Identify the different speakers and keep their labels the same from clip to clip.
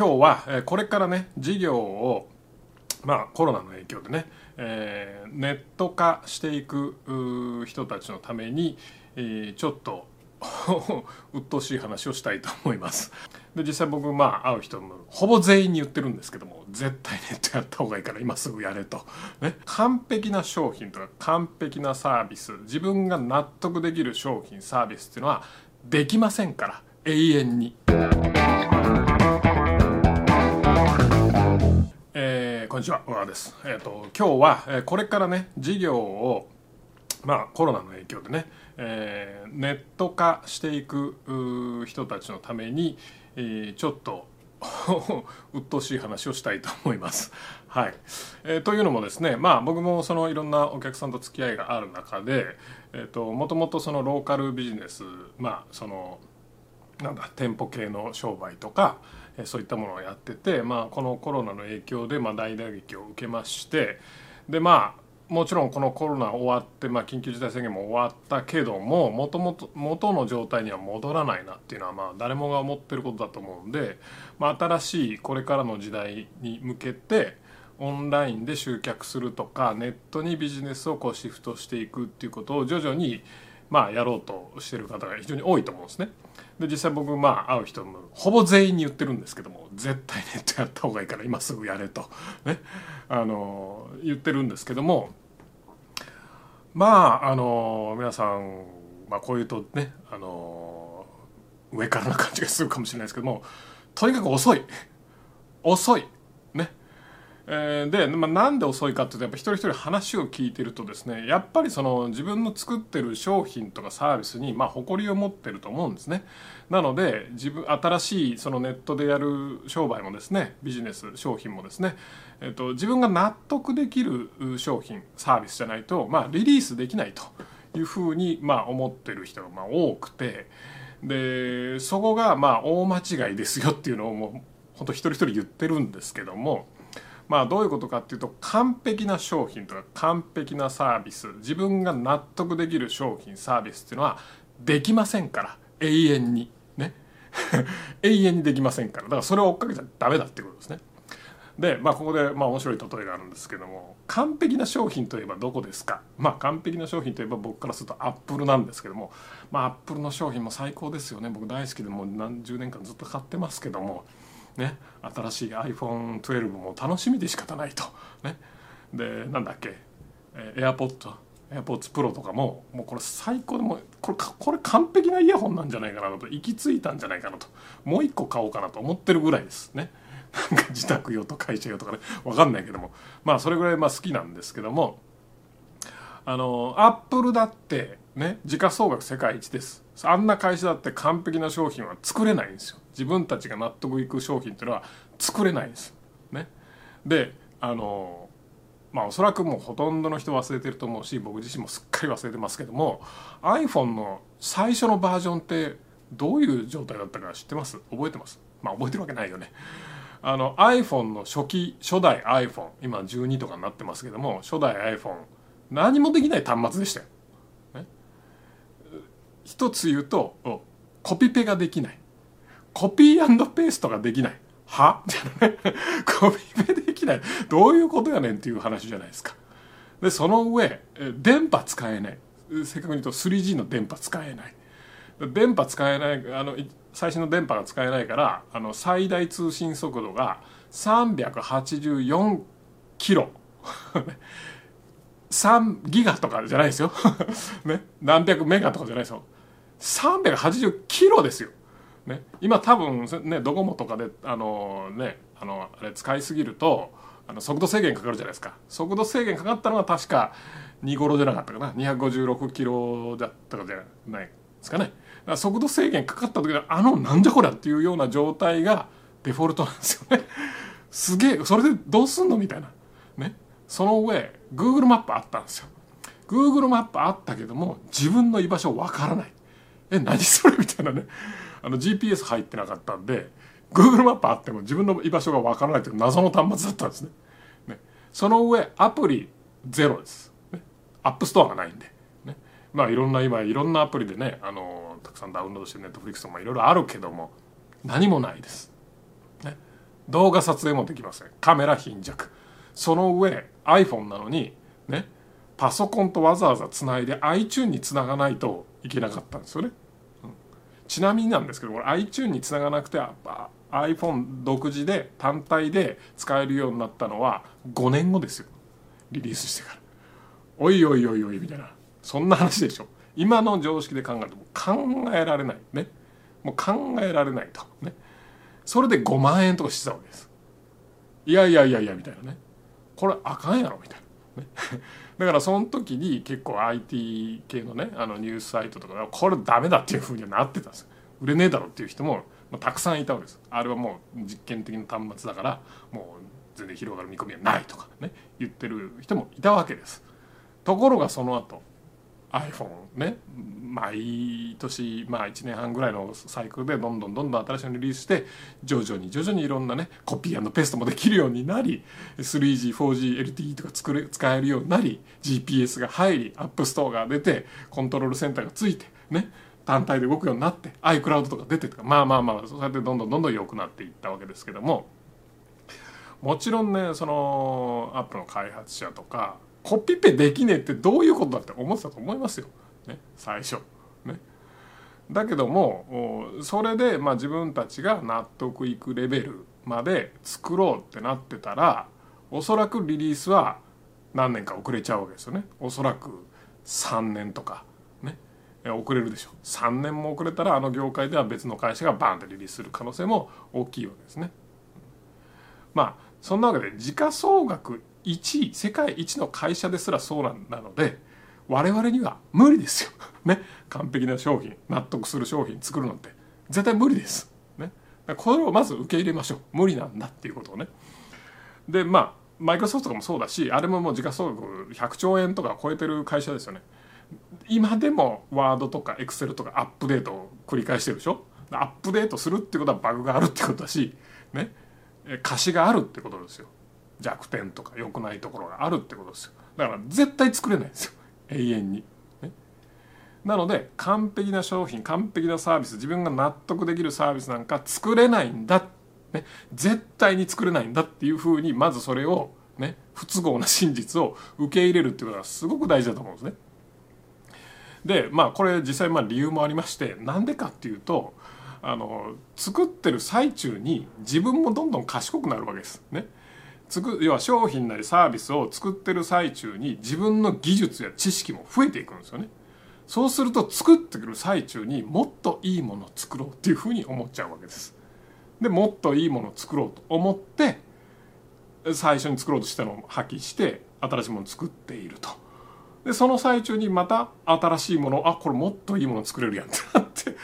Speaker 1: 今日は、えこれからね事業をまあコロナの影響でね、えーネット化していく人たちのために、えーちょっと 鬱陶しい話をしたいと思います。で実際僕まあ会う人もほぼ全員に言ってるんですけども絶対ネットやった方がいいから今すぐやれと、ね、完璧な商品とか完璧なサービス自分が納得できる商品サービスっていうのはできませんから永遠に。んにちは小川です、えー、と今日は、えーこれからね事業をまあコロナの影響でね、えーネット化していく人たちのために、えーちょっと 鬱陶しい話をしたいと思います。はいえーというのもですね、まあ、僕もそのいろんなお客さんと付き合いがある中で、えー、ともともとそのローカルビジネス、まあ、そのなんだ店舗系の商売とかそういったものをやってて、まあ、このコロナの影響でまあ大打撃を受けましてでまあもちろんこのコロナ終わって、まあ、緊急事態宣言も終わったけどももともと元の状態には戻らないなっていうのはまあ誰もが思ってることだと思うんで、まあ、新しいこれからの時代に向けてオンラインで集客するとかネットにビジネスをこうシフトしていくっていうことを徐々にまあやろうとしてる方が非常に多いと思うんですね。で実際僕まあ会う人もほぼ全員に言ってるんですけども絶対ネットやった方がいいから今すぐやれと。ね。あの言ってるんですけどもまああの皆さん、まあ、こういうとねあの上からな感じがするかもしれないですけどもとにかく遅い。遅い。えーで、まあ、なんで遅いかっていうとやっぱ一人一人話を聞いてるとですねやっぱりその自分の作ってる商品とかサービスにまあ誇りを持ってると思うんですねなので自分新しいそのネットでやる商売もですねビジネス商品もですね、えっと自分が納得できる商品サービスじゃないと、まあ、リリースできないというふうにまあ思ってる人がまあ多くてでそこがまあ大間違いですよっていうのをもう本当一人一人言ってるんですけども。まあどういうことかっていうと完璧な商品とか完璧なサービス自分が納得できる商品サービスっていうのはできませんから永遠に。ね。永遠にできませんから。だからそれを追っかけちゃダメだっていうことですね。でまあここでまあ面白い例えがあるんですけども完璧な商品といえばどこですか？まあ完璧な商品といえば僕からするとアップルなんですけどもまあアップルの商品も最高ですよね。僕大好きでもう何十年間ずっと買ってますけどもね、新しい iPhone12 も楽しみで仕方ないと。ね、でなんだっけ、AirPod AirPods Pro とかももうこれ最高でもうこれこれ完璧なイヤホンなんじゃないかなと。行き着いたんじゃないかなと。もう一個買おうかなと思ってるぐらいです。ね。なんか自宅用と会社用とかね。分かんないけども。まあそれぐらいまあ好きなんですけども。あのアップルだってね時価総額世界一です。あんな会社だって完璧な商品は作れないんですよ。自分たちが納得いく商品っていうのは作れないです。ね。であのまあおそらくもうほとんどの人忘れてると思うし僕自身もすっかり忘れてますけども iPhone の最初のバージョンってどういう状態だったか知ってます？覚えてます？まあ覚えてるわけないよね。あの iPhone の初期初代 iPhone 今12とかになってますけども初代 iPhone 何もできない端末でしたよ、ね、一つ言うとコピペができない。コピーペーストができない。は？みたいなねコピペできない。どういうことやねんっていう話じゃないですか。でその上電波使えない。正確に言うと 3G の電波使えない。電波使えないあの最新の電波が使えないからあの最大通信速度が384キロ。3ギガとかじゃないですよ、ね、何百メガとかじゃないですよ。380キロですよ、ね、今多分ねドコモとかであのねあのあれ使いすぎるとあの速度制限かかるじゃないですか。速度制限かかったのは確か2頃じゃなかったかな。256キロだったかじゃないですかね。だから速度制限かかった時のあのなんじゃこりゃっていうような状態がデフォルトなんですよね。すげえそれでどうすんのみたいな。ね。その上 Google マップあったんですよ。Google マップあったけども自分の居場所わからない。え何それ？みたいなね。あの GPS 入ってなかったんで Google マップあっても自分の居場所がわからないという謎の端末だったんですね。ね。その上アプリゼロです、ね、 App Store がないんで、ね、まあいろんな今いろんなアプリでねあのたくさんダウンロードして Netflix とかいろいろあるけども何もないです、ね、動画撮影もできません。カメラ貧弱。その上 iPhone なのにね。パソコンとわざわざつないで iTune につながないといけなかったんですよね、ちなみになんですけどこれ iTune につながなくて iPhone 独自で単体で使えるようになったのは5年後ですよ。リリースしてから。おいおいおいおいみたいな。そんな話でしょ。今の常識で考えると考えられない。ね。もう考えられないと。ね。それで5万円とかしてたわけです。いやいやいやいやみたいなね。これあかんやろみたいな、ね、だからその時に結構 IT 系のねあのニュースサイトとかこれダメだっていうふうにはなってたんです売れねえだろっていう人もまあ、たくさんいたわけです。あれはもう実験的な端末だからもう全然広がる見込みはないとかね言ってる人もいたわけです。ところがその後 iPhone ね。毎年まあ1年半ぐらいのサイクルでどんどんどんどん新しいのリリースして徐々に徐々にいろんなねコピーペーストもできるようになり 3G4GLTE とか作れ使えるようになり GPS が入り App Store が出てコントロールセンターがついてね単体で動くようになって iCloud とか出てとかまあまあまあそうやってどんどんどんどん良くなっていったわけですけどももちろんねそのアップの開発者とかコピペできねえってどういうことだって思ってたと思いますよ、ね、最初。ね、だけどもそれでまあ自分たちが納得いくレベルまで作ろうってなってたらおそらくリリースは何年か遅れちゃうわけですよね。おそらく3年とか。ね。遅れるでしょ。う3年も遅れたらあの業界では別の会社がバンってリリースする可能性も大きいわけですね。まあそんなわけで時価総額1位世界一の会社ですらそうなので我々には無理ですよ。ね完璧な商品納得する商品作るのって絶対無理です。ねこれをまず受け入れましょう無理なんだっていうことをね。でまあマイクロソフトとかもそうだしあれももう時価総額100兆円とか超えてる会社ですよね。今でもワードとかエクセルとかアップデートを繰り返してるでしょアップデートするってことはバグがあるってことだしね貸しがあるってことですよ弱点とか良くないところがあるってことですよ。だから絶対作れないんですよ。永遠に、ね、なので完璧な商品完璧なサービス自分が納得できるサービスなんか作れないんだ、ね、絶対に作れないんだっていうふうにまずそれをね。不都合な真実を受け入れるっていうことがすごく大事だと思うんですね。でまあこれ実際まあ理由もありましてなんでかっていうとあの作ってる最中に自分もどんどん賢くなるわけです。ね。つく要は商品なりサービスを作ってる最中に自分の技術や知識も増えていくんですよね。そうすると作ってくる最中にもっといいものを作ろうっていうふうに思っちゃうわけです。でもっといいものを作ろうと思って最初に作ろうとしたのを破棄して新しいものを作っていると。でその最中にまた新しいものあこれもっといいもの作れるやんってなってっ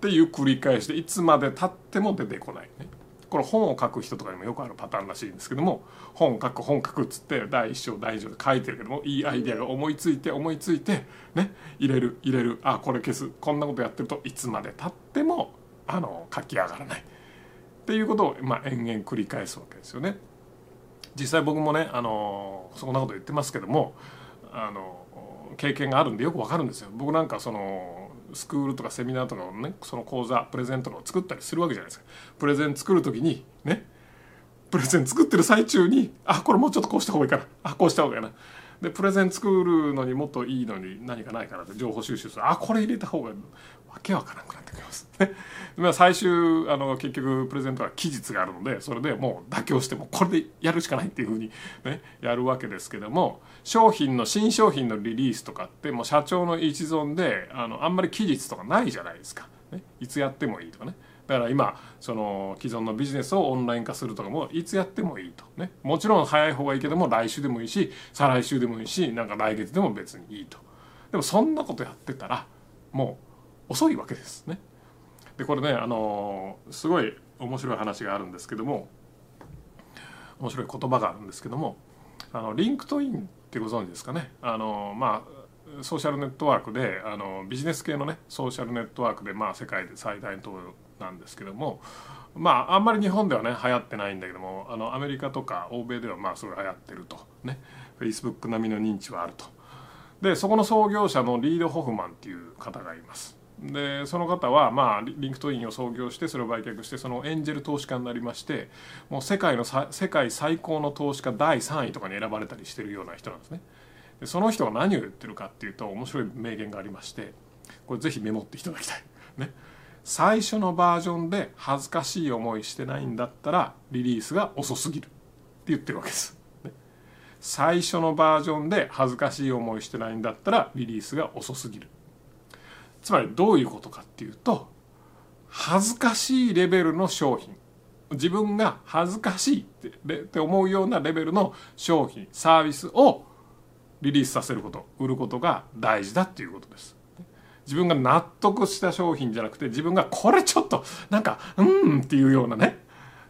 Speaker 1: ていう繰り返しでいつまでたっても出てこないねこれ本を書く人とかにもよくあるパターンらしいんですけども本書く本書くっつって第一章第二章で書いてるけどもいいアイデアが思いついて思いついてね入れる入れるあこれ消すこんなことやってるといつまでたってもあの書き上がらないっていうことを、まあ、延々繰り返すわけですよね。実際僕もねあのそんなこと言ってますけどもあの経験があるんでよくわかるんですよ。僕なんかそのスクールとかセミナーとかのねその講座プレゼントを作ったりするわけじゃないですか。プレゼン作る時にねプレゼン作ってる最中にあこれもうちょっとこうした方がいいかなあこうした方がいいかなでプレゼン作るのにもっといいのに何かないかなって情報収集する。あこれ入れた方がわけわからなくなってきます。まあ最終あの結局プレゼントは期日があるのでそれでもう妥協してもこれでやるしかないっていうふうにねやるわけですけども商品の新商品のリリースとかってもう社長の一存であのあんまり期日とかないじゃないですか、ね、いつやってもいいとかね。だから今その既存のビジネスをオンライン化するとかもいつやってもいいと。ね。もちろん早い方がいいけども来週でもいいし再来週でもいいしなんか来月でも別にいいと。でもそんなことやってたらもう遅いわけですね。でこれねあのすごい面白い話があるんですけども面白い言葉があるんですけどもあの LinkedIn ってご存知ですかね。あのまあソーシャルネットワークであのビジネス系のねソーシャルネットワークで、まあ、世界で最大のとなんですけどもまああんまり日本ではね流行ってないんだけどもあのアメリカとか欧米ではまあすごい流行ってると。ね。Facebook 並みの認知はあると。でそこの創業者のリード・ホフマンっていう方がいます。でその方はまあ LinkedIn を創業してそれを売却してそのエンジェル投資家になりましてもう世界の世界最高の投資家第3位とかに選ばれたりしてるような人なんですね。でその人が何を言ってるかっていうと面白い名言がありましてこれぜひメモっていただきたい。ね、最初のバージョンで恥ずかしい思いしてないんだったらリリースが遅すぎるって言ってるわけです。最初のバージョンで恥ずかしい思いしてないんだったらリリースが遅すぎる。つまりどういうことかっていうと恥ずかしいレベルの商品自分が恥ずかしいって思うようなレベルの商品サービスをリリースさせること売ることが大事だっていうことです自分が納得した商品じゃなくて自分がこれちょっとなんかうんっていうようなね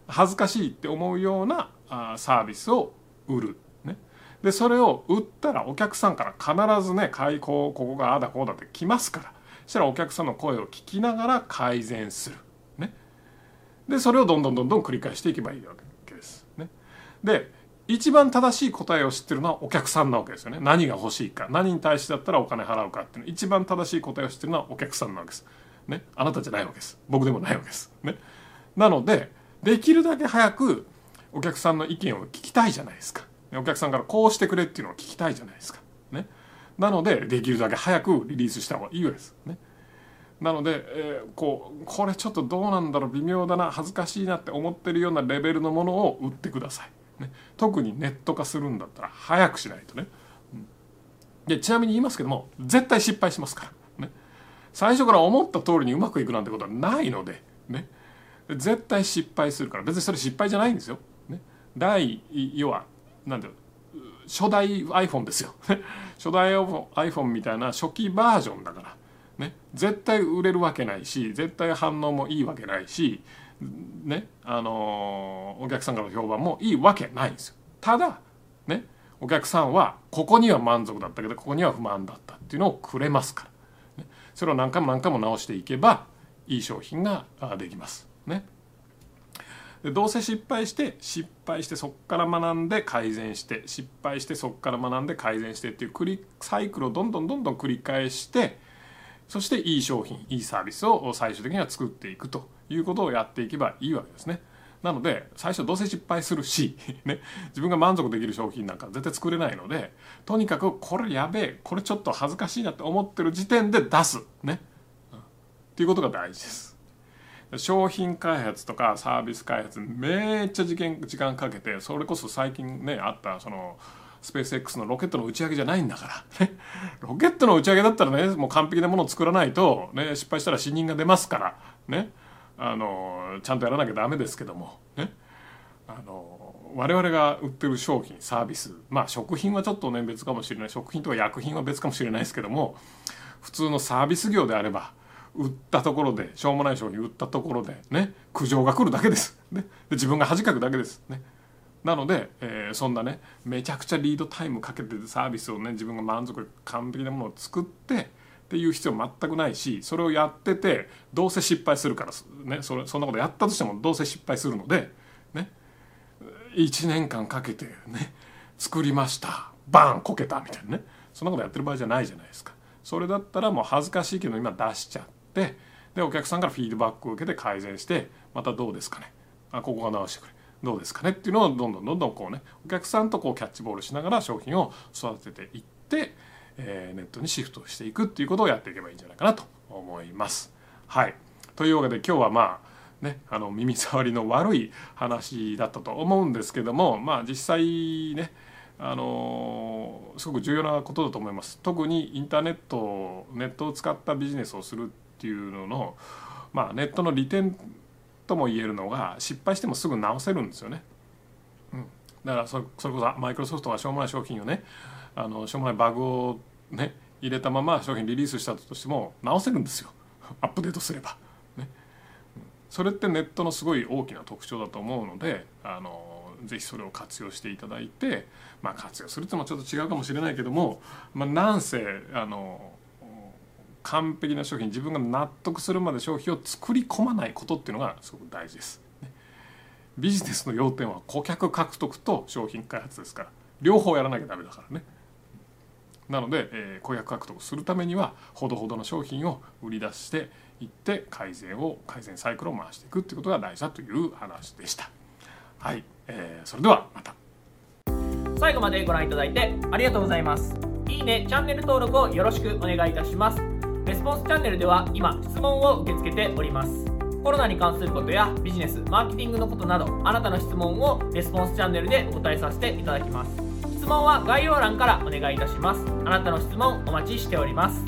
Speaker 1: 恥ずかしいって思うようなあサービスを売る、ね、でそれを売ったらお客さんから必ずね開口ここがああだこうだって来ますから。そしたらお客さんの声を聞きながら改善する、ね、でそれをどんどんどんどん繰り返していけばいいわけです。ね、で一番正しい答えを知ってるのはお客さんなわけですよね。何が欲しいか。何に対してだったらお金払うかっていうの。一番正しい答えを知ってるのはお客さんなわけです、ね、あなたじゃないわけです。僕でもないわけです、ね、なのでできるだけ早くお客さんの意見を聞きたいじゃないですか。お客さんからこうしてくれっていうのを聞きたいじゃないですか。ね。なのでできるだけ早くリリースした方がいいわけです。ね。なので、えー、こうこれちょっとどうなんだろう。微妙だな。恥ずかしいなって思ってるようなレベルのものを売ってください。ね、特にネット化するんだったら早くしないとね、うん、でちなみに言いますけども絶対失敗しますから、ね、最初から思った通りにうまくいくなんてことはないので、ね、絶対失敗するから。別にそれ失敗じゃないんですよ。ね、第要はなんだろ初代 iPhone ですよ。初代 iPhone みたいな初期バージョンだから、ね、絶対売れるわけないし絶対反応もいいわけないしねあのお客さんからの評判もいいわけないんですよ。ただねお客さんはここには満足だったけどここには不満だったっていうのをくれますから、ね、それを何回も何回も直していけばいい商品ができます。ね。でどうせ失敗して失敗してそこから学んで改善して失敗してそこから学んで改善してっていう繰りサイクルをどんどんどんどん繰り返してそしていい商品いいサービスを最終的には作っていくと。いうことをやっていけばいいわけですね。なので最初どうせ失敗するし、ね、自分が満足できる商品なんか絶対作れないのでとにかくこれやべえこれちょっと恥ずかしいなって思ってる時点で出す。ね、うん、っていうことが大事です。商品開発とかサービス開発めっちゃ時間時間かけてそれこそ最近ねあったそのスペース X のロケットの打ち上げじゃないんだから、ね、ロケットの打ち上げだったらねもう完璧なものを作らないと、ね、失敗したら死人が出ますから。ね。あのちゃんとやらなきゃダメですけども。ねあの我々が売ってる商品サービス。まあ食品はちょっとね別かもしれない。食品とか薬品は別かもしれないですけども普通のサービス業であれば売ったところでしょうもない商品売ったところでね苦情が来るだけです、ね、で自分が恥かくだけです。ね。なので、えー、そんなねめちゃくちゃリードタイムかけてサービスをね自分が満足完璧なものを作ってっていう必要全くないしそれをやっててどうせ失敗するからねそれそんなことやったとしてもどうせ失敗するのでね1年間かけてね作りました。バーンこけたみたいなね。そんなことやってる場合じゃないじゃないですか。それだったらもう恥ずかしいけど今出しちゃってでお客さんからフィードバックを受けて改善してまたどうですかね。あここが直してくれ。どうですかね。っていうのをどんどんどんどんこうねお客さんとこうキャッチボールしながら商品を育てていってえー、ネットにシフトしていくっていうことをやっていけばいいんじゃないかなと思います。はい、というわけで今日はまあね、あの耳障りの悪い話だったと思うんですけども、まあ、実際ねあのすごく重要なことだと思います特にインターネットネットを使ったビジネスをするっていうのの、まあ、ネットの利点とも言えるのが失敗してもすぐ直せるんですよね。うん、だからそれこそマイクロソフトがしょうもない商品をねあのしょうもないバグをね入れたまま商品リリースしたとしても直せるんですよ。アップデートすれば、ね、それってネットのすごい大きな特徴だと思うのであのぜひそれを活用していただいて、まあ、活用するっていうのはちょっと違うかもしれないけども、まあ、なんせあの完璧な商品自分が納得するまで商品を作り込まないことっていうのがすごく大事です。ビジネスの要点は顧客獲得と商品開発ですから。両方やらなきゃダメだからね。なので、えー、顧客獲得するためにはほどほどの商品を売り出していって改善を改善サイクルを回していくっていうことが大事だという話でした。はい、えー、それではまた。
Speaker 2: 最後までご覧いただいてありがとうございます。いいねチャンネル登録をよろしくお願いいたします。レスポンスチャンネルでは今質問を受け付けております。コロナに関することやビジネスマーケティングのことなどあなたの質問をレスポンスチャンネルでお答えさせていただきます。質問は概要欄からお願いいたします。あなたの質問お待ちしております。